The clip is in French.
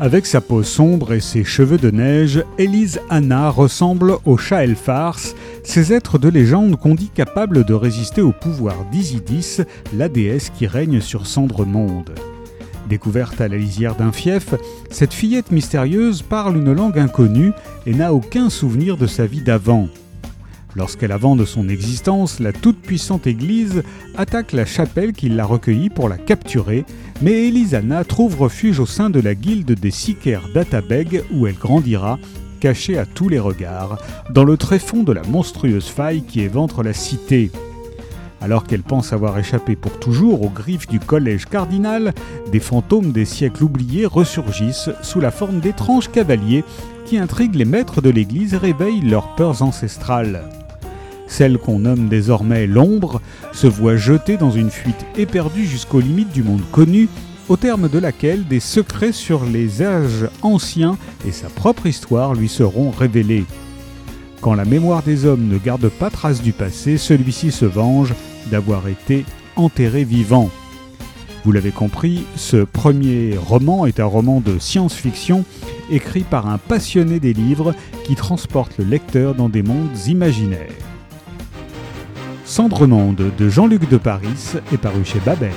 Avec sa peau sombre et ses cheveux de neige, Elise Anna ressemble au chat Elfars, ces êtres de légende qu'on dit capables de résister au pouvoir d'Isidis, la déesse qui règne sur Cendre Monde. Découverte à la lisière d'un fief, cette fillette mystérieuse parle une langue inconnue et n'a aucun souvenir de sa vie d'avant. Lorsqu'elle de son existence, la toute-puissante Église attaque la chapelle qui l'a recueillie pour la capturer, mais Elisana trouve refuge au sein de la guilde des Sicaires d'Atabeg où elle grandira, cachée à tous les regards, dans le tréfonds de la monstrueuse faille qui éventre la cité. Alors qu'elle pense avoir échappé pour toujours aux griffes du collège cardinal, des fantômes des siècles oubliés ressurgissent sous la forme d'étranges cavaliers qui intriguent les maîtres de l'Église et réveillent leurs peurs ancestrales. Celle qu'on nomme désormais l'ombre se voit jetée dans une fuite éperdue jusqu'aux limites du monde connu, au terme de laquelle des secrets sur les âges anciens et sa propre histoire lui seront révélés. Quand la mémoire des hommes ne garde pas trace du passé, celui-ci se venge d'avoir été enterré vivant. Vous l'avez compris, ce premier roman est un roman de science-fiction écrit par un passionné des livres qui transporte le lecteur dans des mondes imaginaires. Cendre Monde de Jean-Luc de Paris est paru chez Babel.